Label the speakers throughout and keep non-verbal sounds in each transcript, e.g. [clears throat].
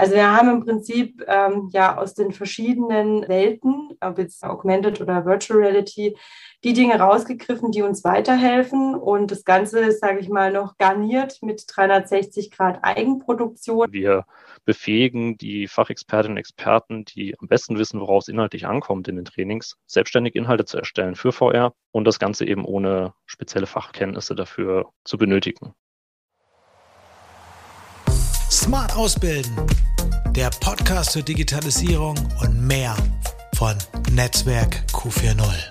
Speaker 1: Also wir haben im Prinzip ähm, ja aus den verschiedenen Welten, ob jetzt Augmented oder Virtual Reality, die Dinge rausgegriffen, die uns weiterhelfen. Und das Ganze ist, sage ich mal, noch garniert mit 360 Grad Eigenproduktion.
Speaker 2: Wir befähigen die Fachexpertinnen und Experten, die am besten wissen, woraus inhaltlich ankommt in den Trainings, selbstständig Inhalte zu erstellen für VR und das Ganze eben ohne spezielle Fachkenntnisse dafür zu benötigen.
Speaker 3: Smart Ausbilden, der Podcast zur Digitalisierung und mehr von Netzwerk Q40.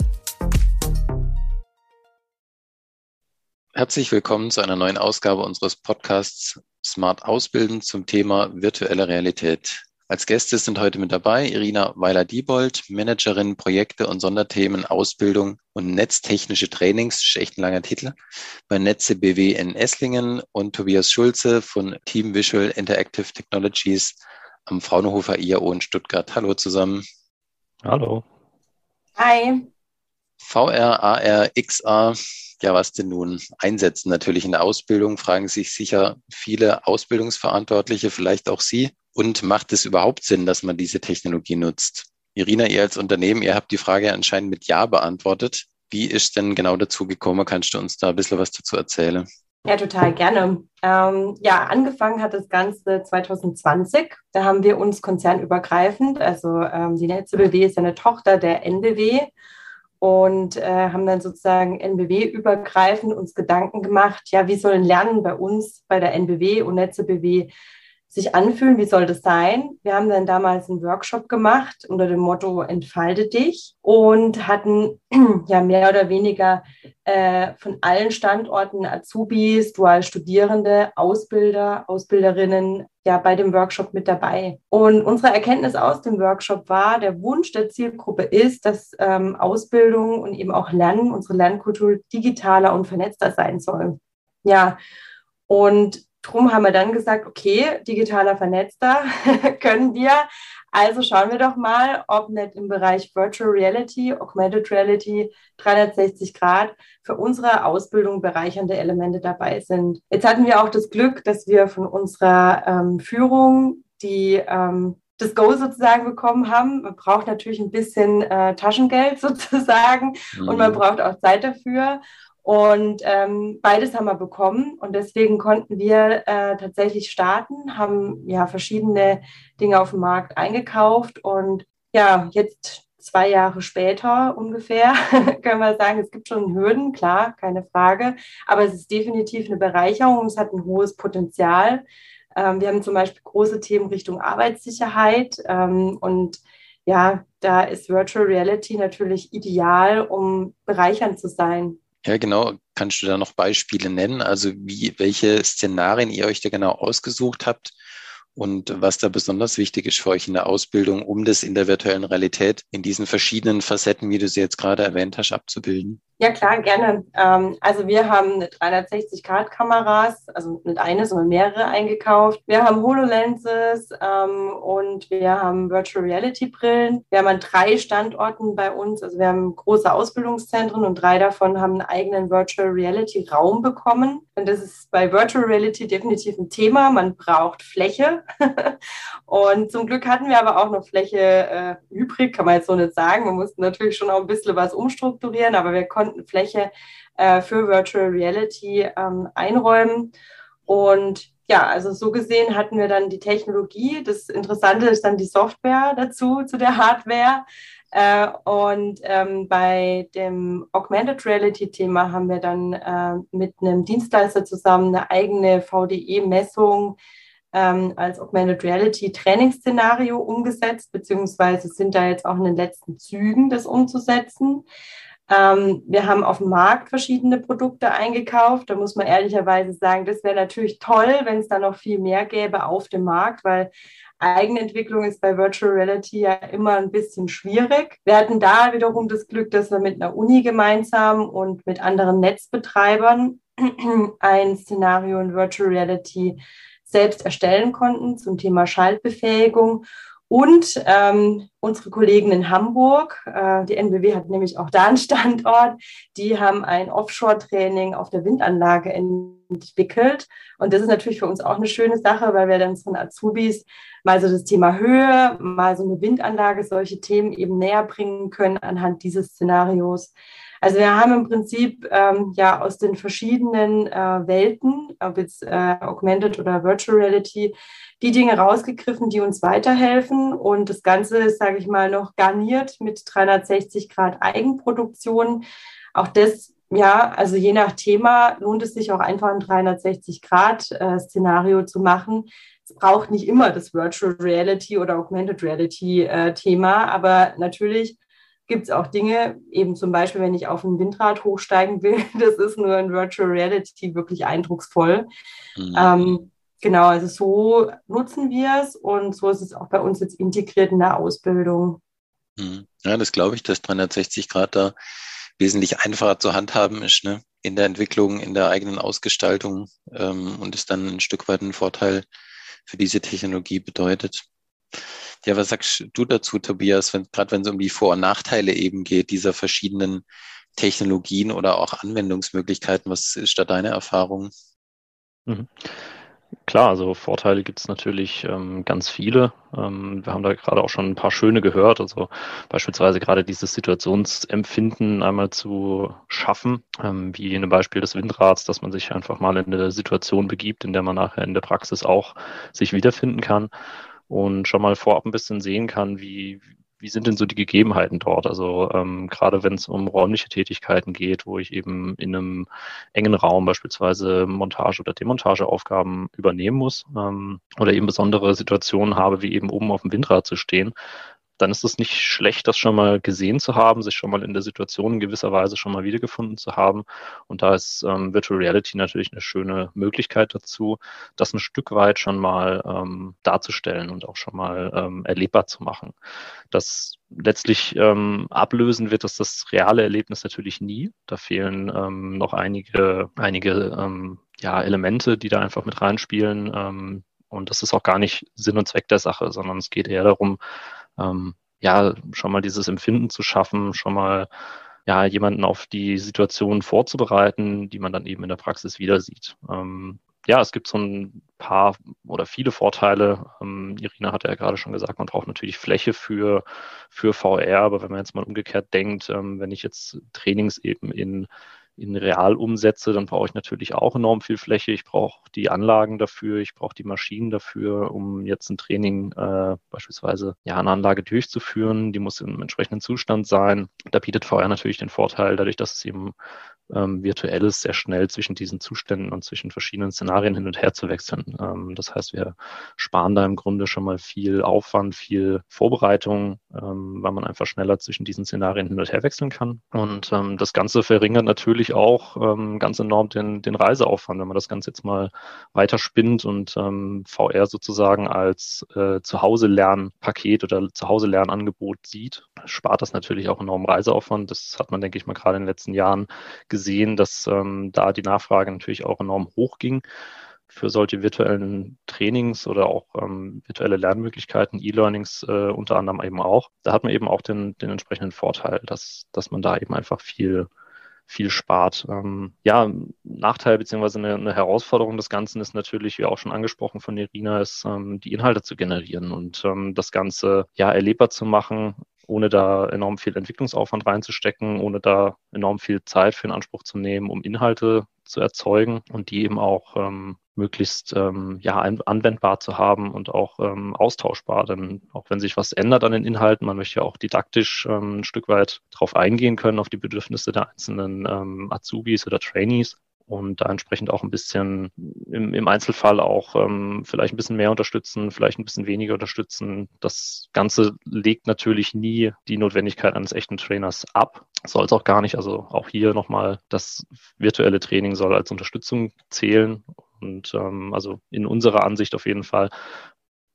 Speaker 4: Herzlich willkommen zu einer neuen Ausgabe unseres Podcasts Smart Ausbilden zum Thema virtuelle Realität. Als Gäste sind heute mit dabei Irina Weiler-Diebold, Managerin Projekte und Sonderthemen Ausbildung und netztechnische Trainings, ist echt ein langer Titel, bei Netze BW in Esslingen und Tobias Schulze von Team Visual Interactive Technologies am Fraunhofer IAO in Stuttgart. Hallo zusammen.
Speaker 2: Hallo.
Speaker 1: Hi.
Speaker 4: VR, AR, XR, ja, was denn nun einsetzen? Natürlich in der Ausbildung fragen sich sicher viele Ausbildungsverantwortliche, vielleicht auch Sie. Und macht es überhaupt Sinn, dass man diese Technologie nutzt? Irina, ihr als Unternehmen, ihr habt die Frage anscheinend mit Ja beantwortet. Wie ist denn genau dazu gekommen? Kannst du uns da ein bisschen was dazu erzählen?
Speaker 1: Ja, total gerne. Ähm, ja, angefangen hat das Ganze 2020. Da haben wir uns konzernübergreifend, also ähm, die Netze BW ist eine Tochter der NBW und äh, haben dann sozusagen NBW-übergreifend uns Gedanken gemacht, ja, wie sollen Lernen bei uns, bei der NBW und Netze BW sich anfühlen, wie soll das sein? Wir haben dann damals einen Workshop gemacht unter dem Motto Entfalte dich und hatten [clears throat] ja mehr oder weniger äh, von allen Standorten Azubis, Dualstudierende, Ausbilder, Ausbilderinnen ja bei dem Workshop mit dabei. Und unsere Erkenntnis aus dem Workshop war, der Wunsch der Zielgruppe ist, dass ähm, Ausbildung und eben auch Lernen, unsere Lernkultur digitaler und vernetzter sein soll. Ja, und Drum haben wir dann gesagt, okay, digitaler Vernetzter [laughs] können wir. Also schauen wir doch mal, ob nicht im Bereich Virtual Reality, Augmented Reality, 360 Grad für unsere Ausbildung bereichernde Elemente dabei sind. Jetzt hatten wir auch das Glück, dass wir von unserer ähm, Führung die ähm, das Go sozusagen bekommen haben. Man braucht natürlich ein bisschen äh, Taschengeld [laughs] sozusagen mhm. und man mhm. braucht auch Zeit dafür. Und ähm, beides haben wir bekommen und deswegen konnten wir äh, tatsächlich starten, haben ja verschiedene Dinge auf dem Markt eingekauft und ja, jetzt zwei Jahre später ungefähr [laughs] können wir sagen, es gibt schon Hürden, klar, keine Frage, aber es ist definitiv eine Bereicherung, es hat ein hohes Potenzial. Ähm, wir haben zum Beispiel große Themen Richtung Arbeitssicherheit ähm, und ja, da ist Virtual Reality natürlich ideal, um bereichernd zu sein.
Speaker 4: Ja, genau. Kannst du da noch Beispiele nennen? Also wie, welche Szenarien ihr euch da genau ausgesucht habt und was da besonders wichtig ist für euch in der Ausbildung, um das in der virtuellen Realität in diesen verschiedenen Facetten, wie du sie jetzt gerade erwähnt hast, abzubilden?
Speaker 1: Ja, klar, gerne. Ähm, also wir haben 360-Grad-Kameras, also nicht eine, sondern mehrere eingekauft. Wir haben HoloLenses ähm, und wir haben Virtual Reality-Brillen. Wir haben an drei Standorten bei uns, also wir haben große Ausbildungszentren und drei davon haben einen eigenen Virtual Reality-Raum bekommen. Und das ist bei Virtual Reality definitiv ein Thema. Man braucht Fläche. [laughs] und zum Glück hatten wir aber auch noch Fläche äh, übrig, kann man jetzt so nicht sagen. Wir mussten natürlich schon auch ein bisschen was umstrukturieren, aber wir konnten Fläche äh, für Virtual Reality ähm, einräumen. Und ja, also so gesehen hatten wir dann die Technologie. Das Interessante ist dann die Software dazu, zu der Hardware. Äh, und ähm, bei dem Augmented Reality-Thema haben wir dann äh, mit einem Dienstleister zusammen eine eigene VDE-Messung ähm, als Augmented Reality Trainingsszenario umgesetzt, beziehungsweise sind da jetzt auch in den letzten Zügen, das umzusetzen. Ähm, wir haben auf dem Markt verschiedene Produkte eingekauft. Da muss man ehrlicherweise sagen, das wäre natürlich toll, wenn es da noch viel mehr gäbe auf dem Markt, weil Eigenentwicklung ist bei Virtual Reality ja immer ein bisschen schwierig. Wir hatten da wiederum das Glück, dass wir mit einer Uni gemeinsam und mit anderen Netzbetreibern [clears throat] ein Szenario in Virtual Reality selbst erstellen konnten zum Thema Schaltbefähigung Und ähm, unsere Kollegen in Hamburg, äh, die NBW hat nämlich auch da einen Standort, die haben ein Offshore-Training auf der Windanlage entwickelt. Und das ist natürlich für uns auch eine schöne Sache, weil wir dann von Azubis mal so das Thema Höhe, mal so eine Windanlage, solche Themen eben näher bringen können anhand dieses Szenarios. Also wir haben im Prinzip ähm, ja aus den verschiedenen äh, Welten, ob jetzt äh, Augmented oder Virtual Reality, die Dinge rausgegriffen, die uns weiterhelfen. Und das Ganze ist, sage ich mal, noch garniert mit 360 Grad Eigenproduktion. Auch das, ja, also je nach Thema lohnt es sich auch einfach ein 360 Grad äh, Szenario zu machen. Es braucht nicht immer das Virtual Reality oder Augmented Reality äh, aber natürlich gibt es auch Dinge, eben zum Beispiel, wenn ich auf ein Windrad hochsteigen will, [laughs] das ist nur in Virtual Reality wirklich eindrucksvoll. Mhm. Ähm, genau, also so nutzen wir es und so ist es auch bei uns jetzt integriert in der Ausbildung.
Speaker 4: Mhm. Ja, das glaube ich, dass 360 Grad da wesentlich einfacher zu handhaben ist, ne? in der Entwicklung, in der eigenen Ausgestaltung ähm, und es dann ein Stück weit einen Vorteil für diese Technologie bedeutet. Ja, was sagst du dazu, Tobias, wenn, gerade wenn es um die Vor- und Nachteile eben geht, dieser verschiedenen Technologien oder auch Anwendungsmöglichkeiten? Was ist da deine Erfahrung?
Speaker 2: Mhm. Klar, also Vorteile gibt es natürlich ähm, ganz viele. Ähm, wir haben da gerade auch schon ein paar schöne gehört. Also beispielsweise gerade dieses Situationsempfinden einmal zu schaffen, ähm, wie in dem Beispiel des Windrads, dass man sich einfach mal in eine Situation begibt, in der man nachher in der Praxis auch sich wiederfinden kann und schon mal vorab ein bisschen sehen kann, wie, wie sind denn so die Gegebenheiten dort? Also ähm, gerade wenn es um räumliche Tätigkeiten geht, wo ich eben in einem engen Raum beispielsweise Montage- oder Demontageaufgaben übernehmen muss ähm, oder eben besondere Situationen habe, wie eben oben auf dem Windrad zu stehen, dann ist es nicht schlecht, das schon mal gesehen zu haben, sich schon mal in der Situation in gewisser Weise schon mal wiedergefunden zu haben. Und da ist ähm, Virtual Reality natürlich eine schöne Möglichkeit dazu, das ein Stück weit schon mal ähm, darzustellen und auch schon mal ähm, erlebbar zu machen. Das letztlich ähm, ablösen wird das das reale Erlebnis natürlich nie. Da fehlen ähm, noch einige, einige ähm, ja, Elemente, die da einfach mit reinspielen. Ähm, und das ist auch gar nicht Sinn und Zweck der Sache, sondern es geht eher darum, ähm, ja, schon mal dieses Empfinden zu schaffen, schon mal ja, jemanden auf die Situation vorzubereiten, die man dann eben in der Praxis wieder sieht. Ähm, ja, es gibt so ein paar oder viele Vorteile. Ähm, Irina hatte ja gerade schon gesagt, man braucht natürlich Fläche für, für VR, aber wenn man jetzt mal umgekehrt denkt, ähm, wenn ich jetzt Trainings eben in in real umsetze, dann brauche ich natürlich auch enorm viel Fläche. Ich brauche die Anlagen dafür, ich brauche die Maschinen dafür, um jetzt ein Training äh, beispielsweise ja eine Anlage durchzuführen. Die muss im entsprechenden Zustand sein. Da bietet VR natürlich den Vorteil, dadurch, dass es eben ähm, virtuelles sehr schnell zwischen diesen Zuständen und zwischen verschiedenen Szenarien hin und her zu wechseln. Ähm, das heißt, wir sparen da im Grunde schon mal viel Aufwand, viel Vorbereitung, ähm, weil man einfach schneller zwischen diesen Szenarien hin und her wechseln kann. Und ähm, das Ganze verringert natürlich auch ähm, ganz enorm den, den Reiseaufwand, wenn man das Ganze jetzt mal weiter spinnt und ähm, VR sozusagen als äh, Zuhause-Lernpaket oder Zuhause-Lernangebot sieht, spart das natürlich auch enorm Reiseaufwand. Das hat man, denke ich mal, gerade in den letzten Jahren gesehen gesehen, dass ähm, da die Nachfrage natürlich auch enorm hoch ging für solche virtuellen Trainings oder auch ähm, virtuelle Lernmöglichkeiten, E-Learnings äh, unter anderem eben auch. Da hat man eben auch den, den entsprechenden Vorteil, dass, dass man da eben einfach viel, viel spart. Ähm, ja, Nachteil beziehungsweise eine, eine, Herausforderung des Ganzen ist natürlich, wie auch schon angesprochen von Irina, ist ähm, die Inhalte zu generieren und ähm, das Ganze ja erlebbar zu machen, ohne da enorm viel Entwicklungsaufwand reinzustecken, ohne da enorm viel Zeit für in Anspruch zu nehmen, um Inhalte zu erzeugen und die eben auch ähm, möglichst ähm, ja, anwendbar zu haben und auch ähm, austauschbar. Denn auch wenn sich was ändert an den Inhalten, man möchte ja auch didaktisch ähm, ein Stück weit darauf eingehen können, auf die Bedürfnisse der einzelnen ähm, Azubis oder Trainees und da entsprechend auch ein bisschen im, im Einzelfall auch ähm, vielleicht ein bisschen mehr unterstützen, vielleicht ein bisschen weniger unterstützen. Das Ganze legt natürlich nie die Notwendigkeit eines echten Trainers ab. Soll es auch gar nicht. Also auch hier nochmal, das virtuelle Training soll als Unterstützung zählen und ähm, also in unserer Ansicht auf jeden Fall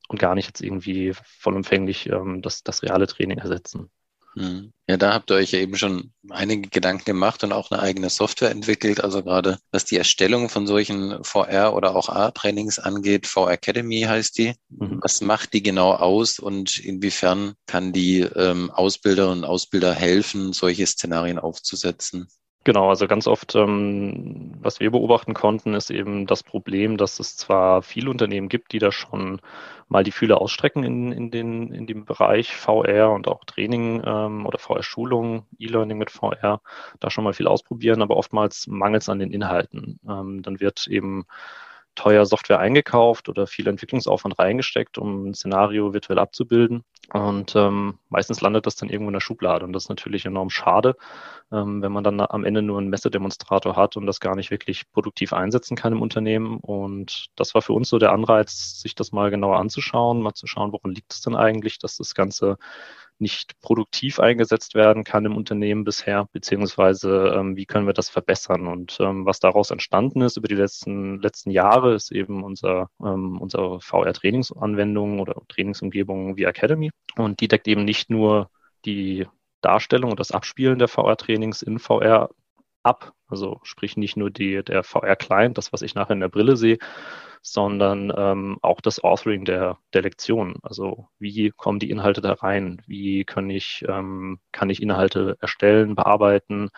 Speaker 2: und gar nicht jetzt irgendwie vollumfänglich ähm, das, das reale Training ersetzen.
Speaker 4: Hm. Ja, da habt ihr euch ja eben schon einige Gedanken gemacht und auch eine eigene Software entwickelt. Also gerade was die Erstellung von solchen VR- oder auch A-Trainings angeht, VR Academy heißt die. Mhm. Was macht die genau aus und inwiefern kann die ähm, Ausbilderinnen und Ausbilder helfen, solche Szenarien aufzusetzen?
Speaker 2: Genau, also ganz oft, ähm, was wir beobachten konnten, ist eben das Problem, dass es zwar viele Unternehmen gibt, die da schon mal die Fühler ausstrecken in, in, den, in dem Bereich VR und auch Training ähm, oder VR-Schulung, E-Learning mit VR, da schon mal viel ausprobieren, aber oftmals mangelt es an den Inhalten. Ähm, dann wird eben teuer Software eingekauft oder viel Entwicklungsaufwand reingesteckt, um ein Szenario virtuell abzubilden. Und ähm, meistens landet das dann irgendwo in der Schublade. Und das ist natürlich enorm schade, ähm, wenn man dann am Ende nur einen Messedemonstrator hat und das gar nicht wirklich produktiv einsetzen kann im Unternehmen. Und das war für uns so der Anreiz, sich das mal genauer anzuschauen, mal zu schauen, woran liegt es denn eigentlich, dass das Ganze nicht produktiv eingesetzt werden kann im Unternehmen bisher, beziehungsweise ähm, wie können wir das verbessern. Und ähm, was daraus entstanden ist über die letzten, letzten Jahre, ist eben unser, ähm, unsere VR-Trainingsanwendung oder Trainingsumgebung wie Academy. Und die deckt eben nicht nur die Darstellung und das Abspielen der VR-Trainings in VR ab, also sprich nicht nur die, der VR-Client, das, was ich nachher in der Brille sehe, sondern ähm, auch das Authoring der, der Lektion. Also wie kommen die Inhalte da rein? Wie kann ich, ähm, kann ich Inhalte erstellen, bearbeiten,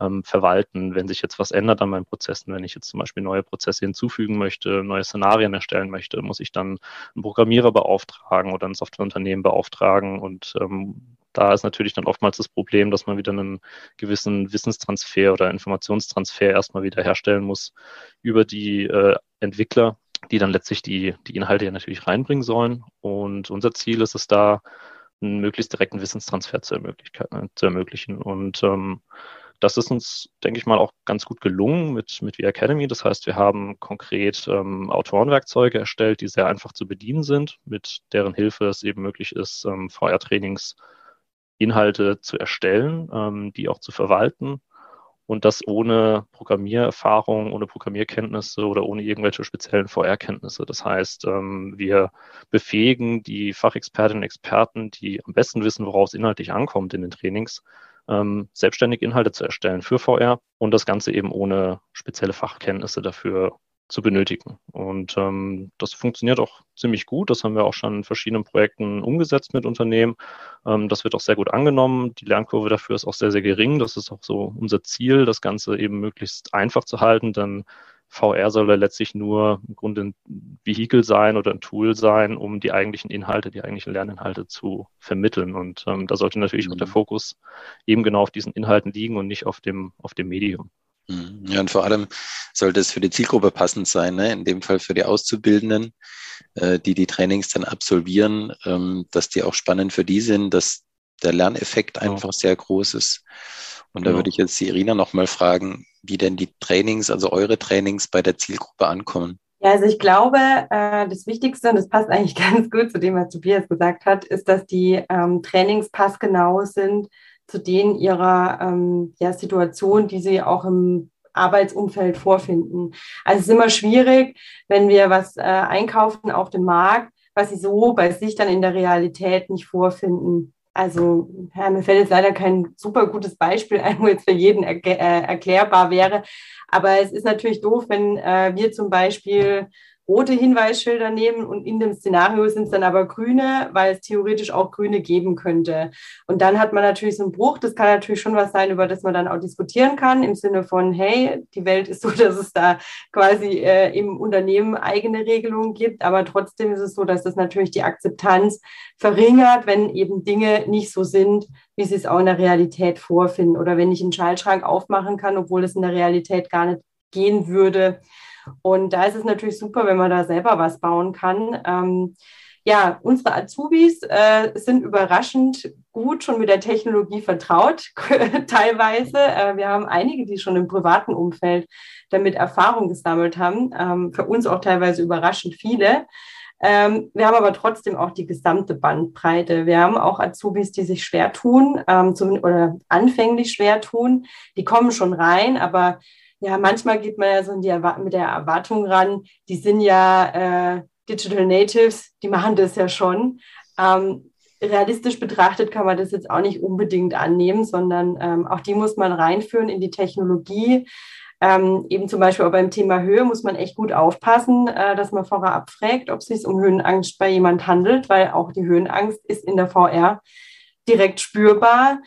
Speaker 2: ähm, verwalten, wenn sich jetzt was ändert an meinen Prozessen, wenn ich jetzt zum Beispiel neue Prozesse hinzufügen möchte, neue Szenarien erstellen möchte, muss ich dann einen Programmierer beauftragen oder ein Softwareunternehmen beauftragen und ähm, da ist natürlich dann oftmals das Problem, dass man wieder einen gewissen Wissenstransfer oder Informationstransfer erstmal wieder herstellen muss über die äh, Entwickler, die dann letztlich die, die Inhalte ja natürlich reinbringen sollen. Und unser Ziel ist es da, einen möglichst direkten Wissenstransfer zu, äh, zu ermöglichen. Und ähm, das ist uns, denke ich mal, auch ganz gut gelungen mit, mit V-Academy. Das heißt, wir haben konkret ähm, Autorenwerkzeuge erstellt, die sehr einfach zu bedienen sind, mit deren Hilfe es eben möglich ist, ähm, VR-Trainings Inhalte zu erstellen, ähm, die auch zu verwalten und das ohne Programmiererfahrung, ohne Programmierkenntnisse oder ohne irgendwelche speziellen VR-Kenntnisse. Das heißt, ähm, wir befähigen die Fachexpertinnen und Experten, die am besten wissen, worauf es inhaltlich ankommt in den Trainings, ähm, selbstständig Inhalte zu erstellen für VR und das Ganze eben ohne spezielle Fachkenntnisse dafür zu benötigen. Und ähm, das funktioniert auch ziemlich gut. Das haben wir auch schon in verschiedenen Projekten umgesetzt mit Unternehmen. Ähm, das wird auch sehr gut angenommen. Die Lernkurve dafür ist auch sehr, sehr gering. Das ist auch so unser Ziel, das Ganze eben möglichst einfach zu halten, denn VR soll ja letztlich nur im Grunde ein Vehikel sein oder ein Tool sein, um die eigentlichen Inhalte, die eigentlichen Lerninhalte zu vermitteln. Und ähm, da sollte natürlich mhm. auch der Fokus eben genau auf diesen Inhalten liegen und nicht auf dem, auf dem Medium.
Speaker 4: Mhm. Ja, und vor allem sollte es für die Zielgruppe passend sein, ne? in dem Fall für die Auszubildenden, äh, die die Trainings dann absolvieren, ähm, dass die auch spannend für die sind, dass der Lerneffekt einfach sehr groß ist. Und da würde ich jetzt die Irina nochmal fragen, wie denn die Trainings, also eure Trainings bei der Zielgruppe ankommen.
Speaker 1: Ja, also ich glaube, äh, das Wichtigste, und das passt eigentlich [laughs] ganz gut zu dem, was Tobias gesagt hat, ist, dass die ähm, Trainings passgenau sind zu denen ihrer ähm, ja, Situation, die sie auch im Arbeitsumfeld vorfinden. Also es ist immer schwierig, wenn wir was äh, einkaufen auf dem Markt, was sie so bei sich dann in der Realität nicht vorfinden. Also ja, mir fällt jetzt leider kein super gutes Beispiel ein, wo jetzt für jeden er äh, erklärbar wäre. Aber es ist natürlich doof, wenn äh, wir zum Beispiel rote Hinweisschilder nehmen und in dem Szenario sind es dann aber grüne, weil es theoretisch auch grüne geben könnte. Und dann hat man natürlich so einen Bruch. Das kann natürlich schon was sein, über das man dann auch diskutieren kann, im Sinne von, hey, die Welt ist so, [laughs] dass es da quasi äh, im Unternehmen eigene Regelungen gibt. Aber trotzdem ist es so, dass das natürlich die Akzeptanz verringert, wenn eben Dinge nicht so sind, wie sie es auch in der Realität vorfinden. Oder wenn ich einen Schaltschrank aufmachen kann, obwohl es in der Realität gar nicht gehen würde. Und da ist es natürlich super, wenn man da selber was bauen kann. Ähm, ja, unsere Azubis äh, sind überraschend gut schon mit der Technologie vertraut, [laughs] teilweise. Äh, wir haben einige, die schon im privaten Umfeld damit Erfahrung gesammelt haben. Ähm, für uns auch teilweise überraschend viele. Ähm, wir haben aber trotzdem auch die gesamte Bandbreite. Wir haben auch Azubis, die sich schwer tun ähm, zum, oder anfänglich schwer tun. Die kommen schon rein, aber ja, manchmal geht man ja so die mit der Erwartung ran, die sind ja äh, Digital Natives, die machen das ja schon. Ähm, realistisch betrachtet kann man das jetzt auch nicht unbedingt annehmen, sondern ähm, auch die muss man reinführen in die Technologie. Ähm, eben zum Beispiel auch beim Thema Höhe muss man echt gut aufpassen, äh, dass man vorher abfragt, ob es sich um Höhenangst bei jemand handelt, weil auch die Höhenangst ist in der VR direkt spürbar.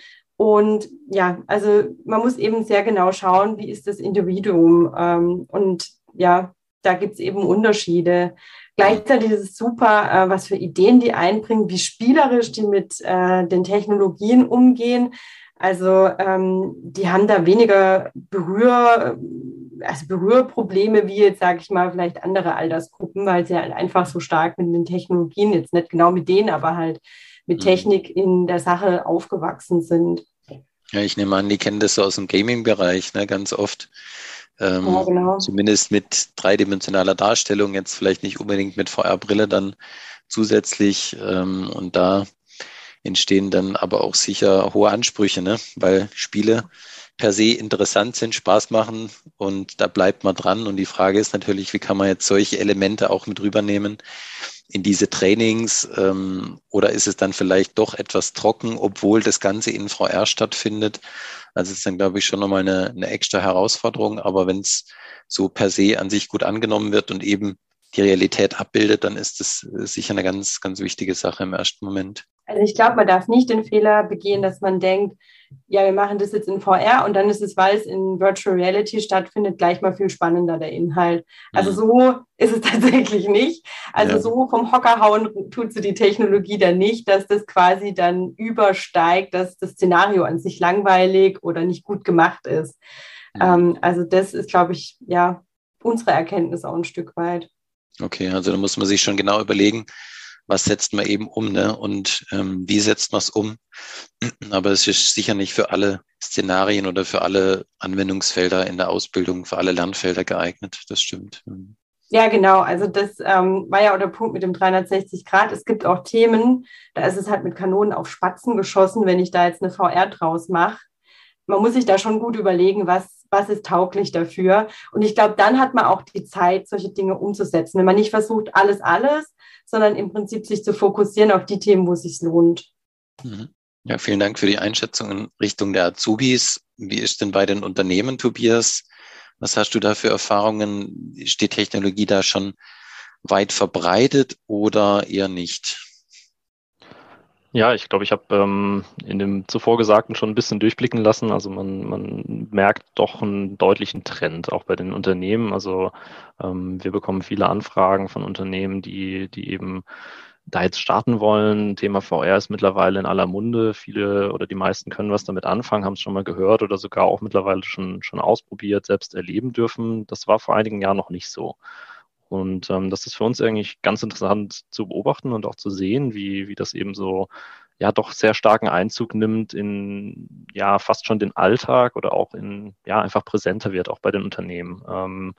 Speaker 1: Und ja, also man muss eben sehr genau schauen, wie ist das Individuum. Ähm, und ja, da gibt es eben Unterschiede. Gleichzeitig ist es super, äh, was für Ideen die einbringen, wie spielerisch die mit äh, den Technologien umgehen. Also ähm, die haben da weniger Berühr, also Berührprobleme wie jetzt, sage ich mal, vielleicht andere Altersgruppen, weil sie halt einfach so stark mit den Technologien, jetzt nicht genau mit denen, aber halt mit mhm. Technik in der Sache aufgewachsen sind.
Speaker 4: Ja, ich nehme an, die kennen das so aus dem Gaming-Bereich, ne, ganz oft. Ähm, ja, genau. Zumindest mit dreidimensionaler Darstellung, jetzt vielleicht nicht unbedingt mit VR-Brille dann zusätzlich. Ähm, und da entstehen dann aber auch sicher hohe Ansprüche, ne? weil Spiele per se interessant sind, Spaß machen und da bleibt man dran. Und die Frage ist natürlich, wie kann man jetzt solche Elemente auch mit rübernehmen in diese Trainings ähm, oder ist es dann vielleicht doch etwas trocken, obwohl das Ganze in VR stattfindet? Also ist dann, glaube ich, schon nochmal eine, eine extra Herausforderung. Aber wenn es so per se an sich gut angenommen wird und eben die Realität abbildet, dann ist das sicher eine ganz, ganz wichtige Sache im ersten Moment.
Speaker 1: Also ich glaube, man darf nicht den Fehler begehen, dass man denkt, ja, wir machen das jetzt in VR und dann ist es, weil es in Virtual Reality stattfindet, gleich mal viel spannender der Inhalt. Also mhm. so ist es [laughs] tatsächlich nicht. Also ja. so vom Hocker hauen tut sie die Technologie dann nicht, dass das quasi dann übersteigt, dass das Szenario an sich langweilig oder nicht gut gemacht ist. Mhm. Ähm, also das ist, glaube ich, ja, unsere Erkenntnis auch ein Stück weit.
Speaker 4: Okay, also da muss man sich schon genau überlegen, was setzt man eben um ne? und ähm, wie setzt man es um. [clears throat] Aber es ist sicher nicht für alle Szenarien oder für alle Anwendungsfelder in der Ausbildung, für alle Lernfelder geeignet. Das stimmt. Mhm.
Speaker 1: Ja, genau. Also das ähm, war ja auch der Punkt mit dem 360 Grad. Es gibt auch Themen, da ist es halt mit Kanonen auf Spatzen geschossen, wenn ich da jetzt eine VR draus mache. Man muss sich da schon gut überlegen, was, was ist tauglich dafür. Und ich glaube, dann hat man auch die Zeit, solche Dinge umzusetzen. Wenn man nicht versucht, alles, alles, sondern im Prinzip sich zu fokussieren auf die Themen, wo es sich lohnt.
Speaker 4: Mhm. Ja, vielen Dank für die Einschätzung in Richtung der Azubis. Wie ist denn bei den Unternehmen, Tobias? Was hast du da für Erfahrungen? Die Technologie da schon weit verbreitet oder eher nicht?
Speaker 2: Ja, ich glaube, ich habe ähm, in dem zuvor Gesagten schon ein bisschen durchblicken lassen. Also man, man merkt doch einen deutlichen Trend auch bei den Unternehmen. Also ähm, wir bekommen viele Anfragen von Unternehmen, die, die eben da jetzt starten wollen. Thema VR ist mittlerweile in aller Munde. Viele oder die meisten können was damit anfangen, haben es schon mal gehört oder sogar auch mittlerweile schon, schon ausprobiert, selbst erleben dürfen. Das war vor einigen Jahren noch nicht so. Und ähm, das ist für uns eigentlich ganz interessant zu beobachten und auch zu sehen, wie, wie das eben so ja doch sehr starken Einzug nimmt in ja fast schon den Alltag oder auch in ja einfach präsenter wird auch bei den Unternehmen. Ähm,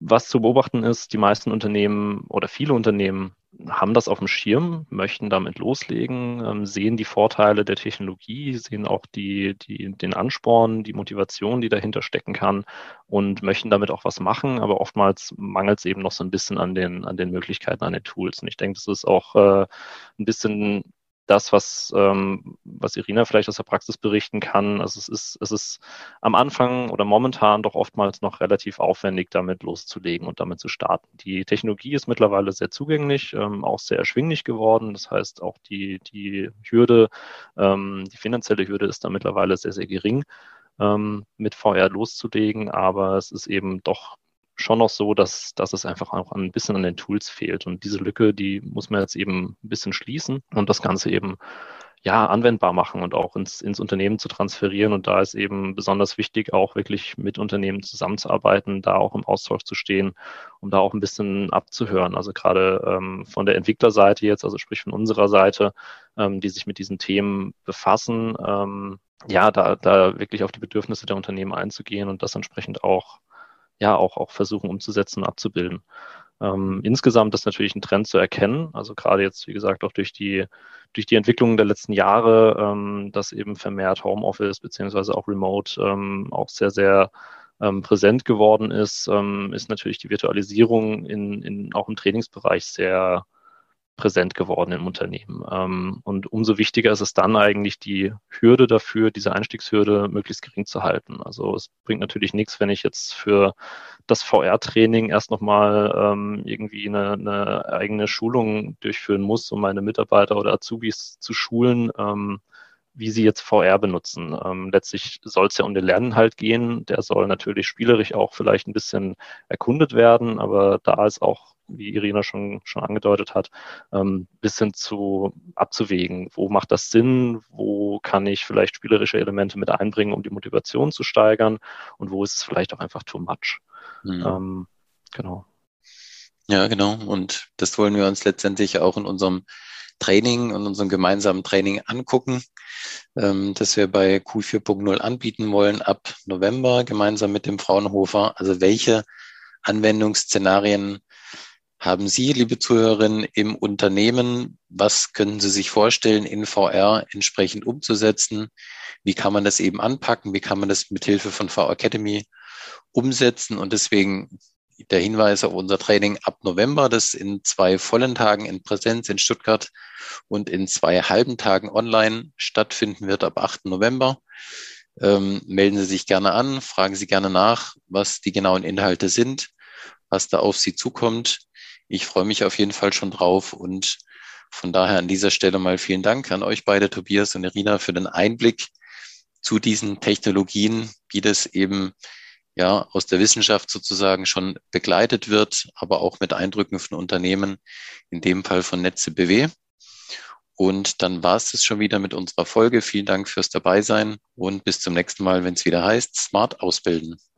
Speaker 2: was zu beobachten ist, die meisten Unternehmen oder viele Unternehmen haben das auf dem Schirm, möchten damit loslegen, ähm, sehen die Vorteile der Technologie, sehen auch die, die, den Ansporn, die Motivation, die dahinter stecken kann und möchten damit auch was machen, aber oftmals mangelt es eben noch so ein bisschen an den, an den Möglichkeiten, an den Tools. Und ich denke, das ist auch äh, ein bisschen das, was, ähm, was Irina vielleicht aus der Praxis berichten kann. Also es ist, es ist am Anfang oder momentan doch oftmals noch relativ aufwendig, damit loszulegen und damit zu starten. Die Technologie ist mittlerweile sehr zugänglich, ähm, auch sehr erschwinglich geworden. Das heißt, auch die, die Hürde, ähm, die finanzielle Hürde ist da mittlerweile sehr, sehr gering, ähm, mit VR loszulegen. Aber es ist eben doch schon noch so, dass, dass es einfach auch ein bisschen an den Tools fehlt. Und diese Lücke, die muss man jetzt eben ein bisschen schließen und das Ganze eben ja, anwendbar machen und auch ins, ins Unternehmen zu transferieren. Und da ist eben besonders wichtig, auch wirklich mit Unternehmen zusammenzuarbeiten, da auch im Austausch zu stehen, um da auch ein bisschen abzuhören. Also gerade ähm, von der Entwicklerseite jetzt, also sprich von unserer Seite, ähm, die sich mit diesen Themen befassen, ähm, ja, da, da wirklich auf die Bedürfnisse der Unternehmen einzugehen und das entsprechend auch ja auch, auch versuchen umzusetzen und abzubilden. Ähm, insgesamt ist natürlich ein Trend zu erkennen, also gerade jetzt, wie gesagt, auch durch die, durch die Entwicklungen der letzten Jahre, ähm, dass eben vermehrt Homeoffice beziehungsweise auch Remote ähm, auch sehr, sehr ähm, präsent geworden ist, ähm, ist natürlich die Virtualisierung in, in, auch im Trainingsbereich sehr präsent geworden im Unternehmen. Ähm, und umso wichtiger ist es dann eigentlich, die Hürde dafür, diese Einstiegshürde möglichst gering zu halten. Also es bringt natürlich nichts, wenn ich jetzt für das VR-Training erst nochmal ähm, irgendwie eine, eine eigene Schulung durchführen muss, um meine Mitarbeiter oder Azubis zu schulen. Ähm, wie sie jetzt VR benutzen. Ähm, letztlich soll es ja um den Lerninhalt gehen. Der soll natürlich spielerisch auch vielleicht ein bisschen erkundet werden, aber da ist auch, wie Irina schon, schon angedeutet hat, ähm, bisschen zu abzuwägen. Wo macht das Sinn? Wo kann ich vielleicht spielerische Elemente mit einbringen, um die Motivation zu steigern? Und wo ist es vielleicht auch einfach too much? Mhm. Ähm, genau.
Speaker 4: Ja, genau. Und das wollen wir uns letztendlich auch in unserem Training und unserem gemeinsamen Training angucken, ähm, das wir bei Q4.0 anbieten wollen ab November gemeinsam mit dem Fraunhofer. Also welche Anwendungsszenarien haben Sie, liebe Zuhörerinnen, im Unternehmen? Was können Sie sich vorstellen, in VR entsprechend umzusetzen? Wie kann man das eben anpacken? Wie kann man das mit Hilfe von VR Academy umsetzen? Und deswegen der Hinweis auf unser Training ab November, das in zwei vollen Tagen in Präsenz in Stuttgart und in zwei halben Tagen online stattfinden wird ab 8. November. Ähm, melden Sie sich gerne an, fragen Sie gerne nach, was die genauen Inhalte sind, was da auf Sie zukommt. Ich freue mich auf jeden Fall schon drauf und von daher an dieser Stelle mal vielen Dank an euch beide, Tobias und Irina, für den Einblick zu diesen Technologien, wie das eben ja aus der Wissenschaft sozusagen schon begleitet wird, aber auch mit Eindrücken von Unternehmen, in dem Fall von Netze BW. Und dann war es das schon wieder mit unserer Folge. Vielen Dank fürs Dabeisein und bis zum nächsten Mal, wenn es wieder heißt, Smart Ausbilden.